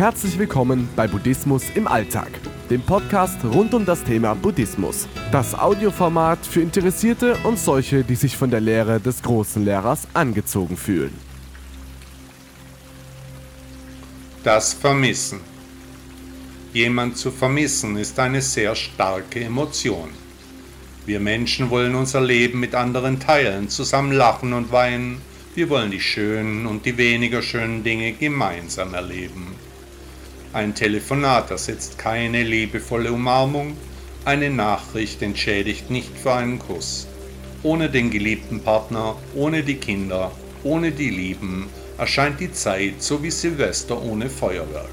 Herzlich willkommen bei Buddhismus im Alltag, dem Podcast rund um das Thema Buddhismus. Das Audioformat für Interessierte und solche, die sich von der Lehre des großen Lehrers angezogen fühlen. Das Vermissen. Jemand zu vermissen ist eine sehr starke Emotion. Wir Menschen wollen unser Leben mit anderen teilen, zusammen lachen und weinen. Wir wollen die schönen und die weniger schönen Dinge gemeinsam erleben. Ein Telefonat ersetzt keine liebevolle Umarmung, eine Nachricht entschädigt nicht für einen Kuss. Ohne den geliebten Partner, ohne die Kinder, ohne die Lieben erscheint die Zeit so wie Silvester ohne Feuerwerk.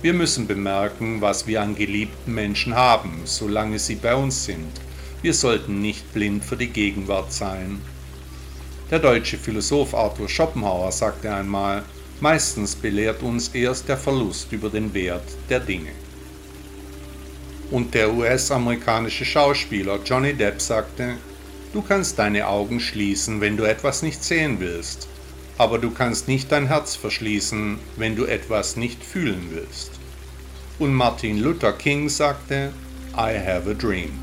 Wir müssen bemerken, was wir an geliebten Menschen haben, solange sie bei uns sind. Wir sollten nicht blind für die Gegenwart sein. Der deutsche Philosoph Arthur Schopenhauer sagte einmal, Meistens belehrt uns erst der Verlust über den Wert der Dinge. Und der US-amerikanische Schauspieler Johnny Depp sagte, du kannst deine Augen schließen, wenn du etwas nicht sehen willst, aber du kannst nicht dein Herz verschließen, wenn du etwas nicht fühlen willst. Und Martin Luther King sagte, I have a dream.